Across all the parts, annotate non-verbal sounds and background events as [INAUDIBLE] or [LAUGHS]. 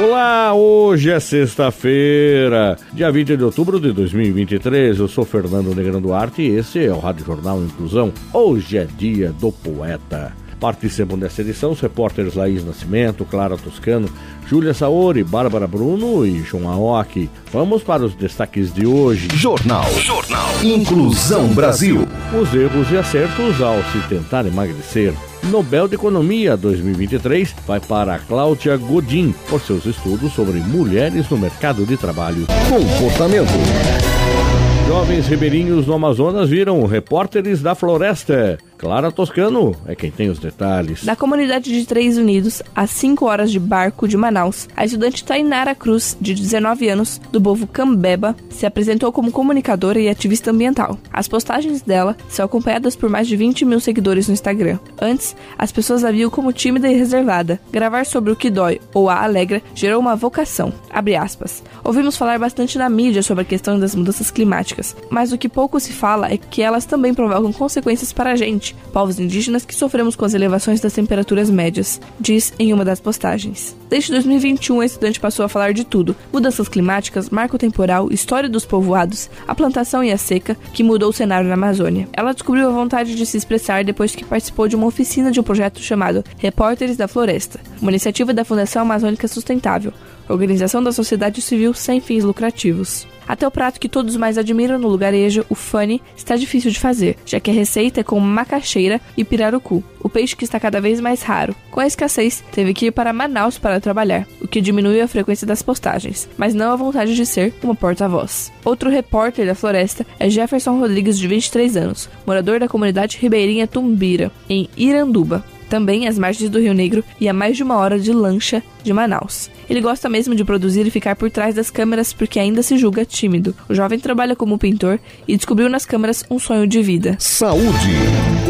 Olá, hoje é sexta-feira, dia 20 de outubro de 2023. Eu sou Fernando Negrão Duarte e esse é o Rádio Jornal Inclusão. Hoje é dia do poeta. Participam dessa edição os repórteres Laís Nascimento, Clara Toscano, Júlia Saori, Bárbara Bruno e João Aoki. Vamos para os destaques de hoje. Jornal. Jornal. Inclusão Brasil. Os erros e acertos ao se tentar emagrecer. Nobel de Economia 2023 vai para Cláudia Godin por seus estudos sobre mulheres no mercado de trabalho. Comportamento. Jovens ribeirinhos no Amazonas viram repórteres da floresta. Clara Toscano é quem tem os detalhes. Da comunidade de Três Unidos, a 5 horas de barco de Manaus, a estudante Tainara Cruz, de 19 anos, do povo Cambeba, se apresentou como comunicadora e ativista ambiental. As postagens dela são acompanhadas por mais de 20 mil seguidores no Instagram. Antes, as pessoas a viam como tímida e reservada. Gravar sobre o que dói ou a alegra gerou uma vocação. Ouvimos falar bastante na mídia sobre a questão das mudanças climáticas, mas o que pouco se fala é que elas também provocam consequências para a gente povos indígenas que sofremos com as elevações das temperaturas médias, diz em uma das postagens. Desde 2021, a estudante passou a falar de tudo: mudanças climáticas, marco temporal, história dos povoados, a plantação e a seca, que mudou o cenário na Amazônia. Ela descobriu a vontade de se expressar depois que participou de uma oficina de um projeto chamado Repórteres da Floresta, uma iniciativa da Fundação Amazônica Sustentável, organização da sociedade civil sem fins lucrativos. Até o prato que todos mais admiram no lugarejo, o funny, está difícil de fazer, já que a receita é com macaxeira e pirarucu, o peixe que está cada vez mais raro. Com a escassez, teve que ir para Manaus para trabalhar, o que diminuiu a frequência das postagens, mas não a vontade de ser uma porta-voz. Outro repórter da floresta é Jefferson Rodrigues, de 23 anos, morador da comunidade ribeirinha Tumbira, em Iranduba também às margens do Rio Negro e a mais de uma hora de lancha de Manaus. Ele gosta mesmo de produzir e ficar por trás das câmeras porque ainda se julga tímido. O jovem trabalha como pintor e descobriu nas câmeras um sonho de vida. Saúde.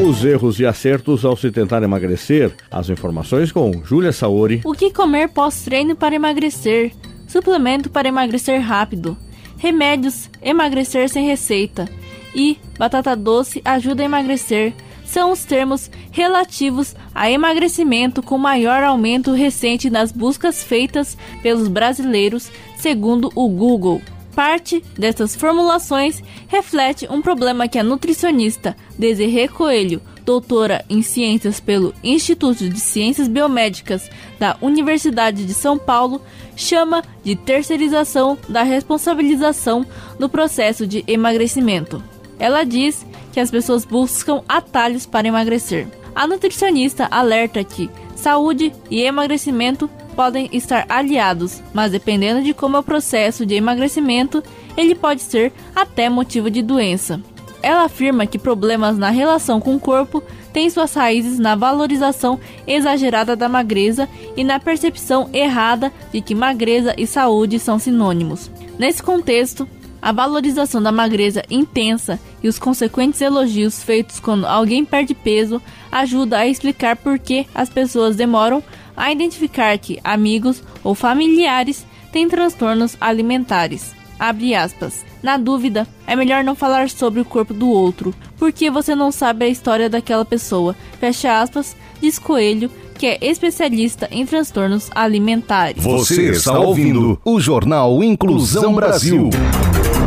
Os erros e acertos ao se tentar emagrecer. As informações com Júlia Saori. O que comer pós-treino para emagrecer? Suplemento para emagrecer rápido. Remédios, emagrecer sem receita. E batata doce ajuda a emagrecer são os termos relativos a emagrecimento com maior aumento recente nas buscas feitas pelos brasileiros, segundo o Google. Parte dessas formulações reflete um problema que a nutricionista Desirê Coelho, doutora em ciências pelo Instituto de Ciências Biomédicas da Universidade de São Paulo, chama de terceirização da responsabilização no processo de emagrecimento. Ela diz que as pessoas buscam atalhos para emagrecer. A nutricionista alerta que saúde e emagrecimento podem estar aliados, mas dependendo de como é o processo de emagrecimento, ele pode ser até motivo de doença. Ela afirma que problemas na relação com o corpo têm suas raízes na valorização exagerada da magreza e na percepção errada de que magreza e saúde são sinônimos. Nesse contexto, a valorização da magreza intensa e os consequentes elogios feitos quando alguém perde peso ajuda a explicar por que as pessoas demoram a identificar que amigos ou familiares têm transtornos alimentares. Abre aspas. Na dúvida, é melhor não falar sobre o corpo do outro, porque você não sabe a história daquela pessoa. Fecha aspas, diz Coelho, que é especialista em transtornos alimentares. Você está ouvindo o Jornal Inclusão Brasil.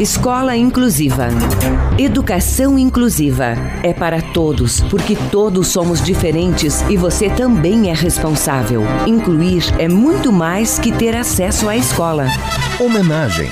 Escola Inclusiva. Educação inclusiva é para todos, porque todos somos diferentes e você também é responsável. Incluir é muito mais que ter acesso à escola. Homenagem.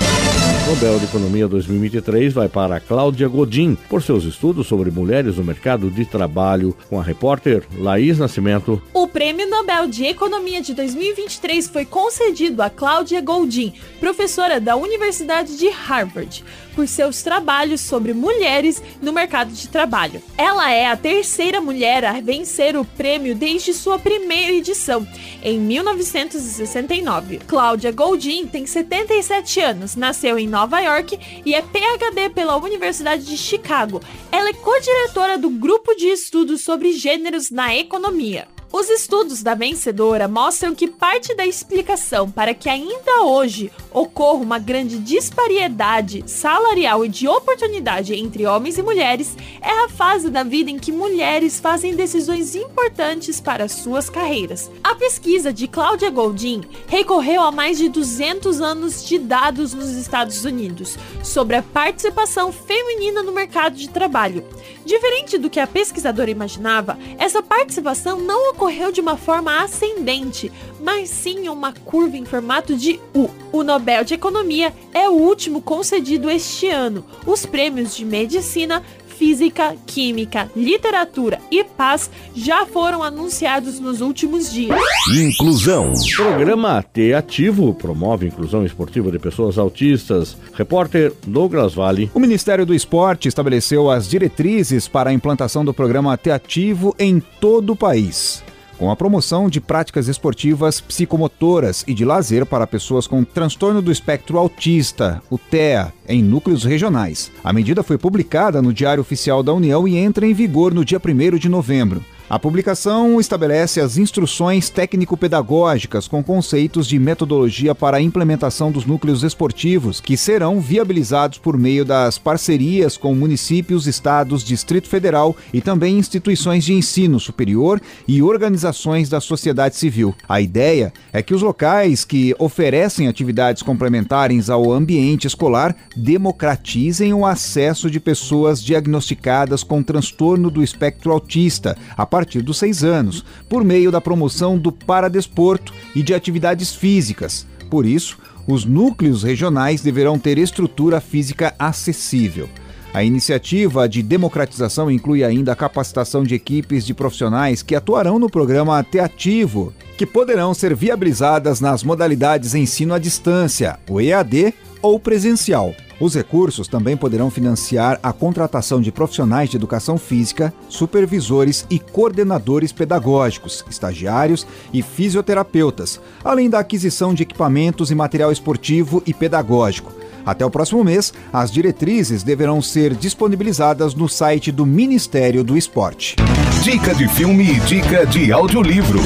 Nobel de Economia 2023 vai para Cláudia Godin por seus estudos sobre mulheres no mercado de trabalho, com a repórter Laís Nascimento. O Prêmio Nobel de Economia de 2023 foi concedido a Cláudia Godin, professora da Universidade de Harvard por seus trabalhos sobre mulheres no mercado de trabalho. Ela é a terceira mulher a vencer o prêmio desde sua primeira edição, em 1969. Cláudia Goldin tem 77 anos, nasceu em York e é PhD pela Universidade de Chicago. Ela é co-diretora do Grupo de Estudos sobre Gêneros na Economia. Os estudos da vencedora mostram que parte da explicação para que ainda hoje ocorra uma grande disparidade salarial e de oportunidade entre homens e mulheres é a fase da vida em que mulheres fazem decisões importantes para suas carreiras. A pesquisa de Claudia Goldin recorreu a mais de 200 anos de dados nos Estados Unidos sobre a participação feminina no mercado de trabalho. Diferente do que a pesquisadora imaginava, essa participação não ocorreu de uma forma ascendente, mas sim uma curva em formato de U. O Nobel de Economia é o último concedido este ano. Os prêmios de medicina física, química, literatura e paz já foram anunciados nos últimos dias. Inclusão. Programa T Ativo promove a inclusão esportiva de pessoas autistas. Repórter Douglas Vale. O Ministério do Esporte estabeleceu as diretrizes para a implantação do programa T Ativo em todo o país com a promoção de práticas esportivas psicomotoras e de lazer para pessoas com transtorno do espectro autista, o TEA, em núcleos regionais. A medida foi publicada no Diário Oficial da União e entra em vigor no dia 1 de novembro. A publicação estabelece as instruções técnico-pedagógicas com conceitos de metodologia para a implementação dos núcleos esportivos, que serão viabilizados por meio das parcerias com municípios, estados, Distrito Federal e também instituições de ensino superior e organizações da sociedade civil. A ideia é que os locais que oferecem atividades complementares ao ambiente escolar democratizem o acesso de pessoas diagnosticadas com transtorno do espectro autista, a partir dos seis anos, por meio da promoção do paradesporto e de atividades físicas. Por isso, os núcleos regionais deverão ter estrutura física acessível. A iniciativa de democratização inclui ainda a capacitação de equipes de profissionais que atuarão no programa Teativo, que poderão ser viabilizadas nas modalidades ensino à distância, o EAD ou presencial. Os recursos também poderão financiar a contratação de profissionais de educação física, supervisores e coordenadores pedagógicos, estagiários e fisioterapeutas, além da aquisição de equipamentos e material esportivo e pedagógico. Até o próximo mês, as diretrizes deverão ser disponibilizadas no site do Ministério do Esporte. Dica de filme e dica de audiolivro.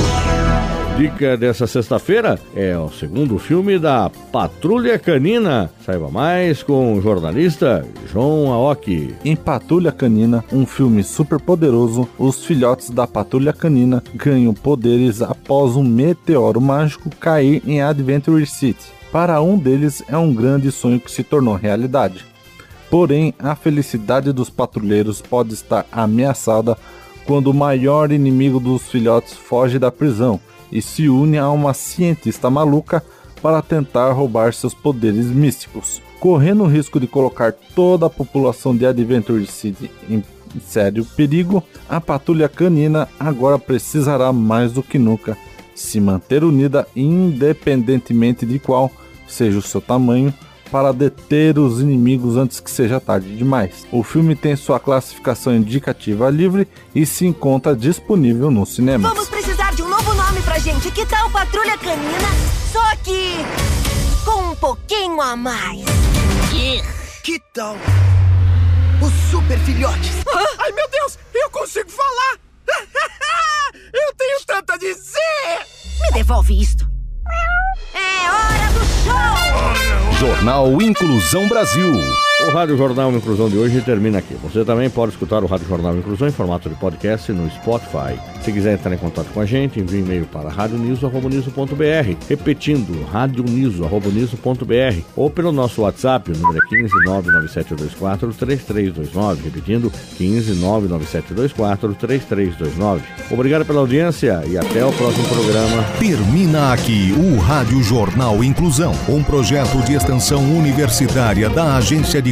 Dica dessa sexta-feira é o segundo filme da Patrulha Canina. Saiba mais com o jornalista João Aoki. Em Patrulha Canina, um filme super poderoso, os filhotes da Patrulha Canina ganham poderes após um meteoro mágico cair em Adventure City. Para um deles é um grande sonho que se tornou realidade. Porém, a felicidade dos patrulheiros pode estar ameaçada quando o maior inimigo dos filhotes foge da prisão e se une a uma cientista maluca para tentar roubar seus poderes místicos, correndo o risco de colocar toda a população de Adventure City em sério perigo. A patrulha canina agora precisará mais do que nunca se manter unida, independentemente de qual seja o seu tamanho, para deter os inimigos antes que seja tarde demais. O filme tem sua classificação indicativa livre e se encontra disponível no cinema. Vamos gente. Que tal Patrulha Canina? Só que com um pouquinho a mais. Que tal os super filhotes? Ai, meu Deus, eu consigo falar! [LAUGHS] eu tenho tanto a dizer! Me devolve isto. É hora do show! Jornal Inclusão Brasil. O Rádio Jornal Inclusão de hoje termina aqui. Você também pode escutar o Rádio Jornal Inclusão em formato de podcast no Spotify. Se quiser entrar em contato com a gente, envie um e-mail para radioniso.br, repetindo, radioniso.br, ou pelo nosso WhatsApp, o número é 15 99724 3329, repetindo, 15 99724 3329. Obrigado pela audiência e até o próximo programa. Termina aqui o Rádio Jornal Inclusão, um projeto de extensão universitária da Agência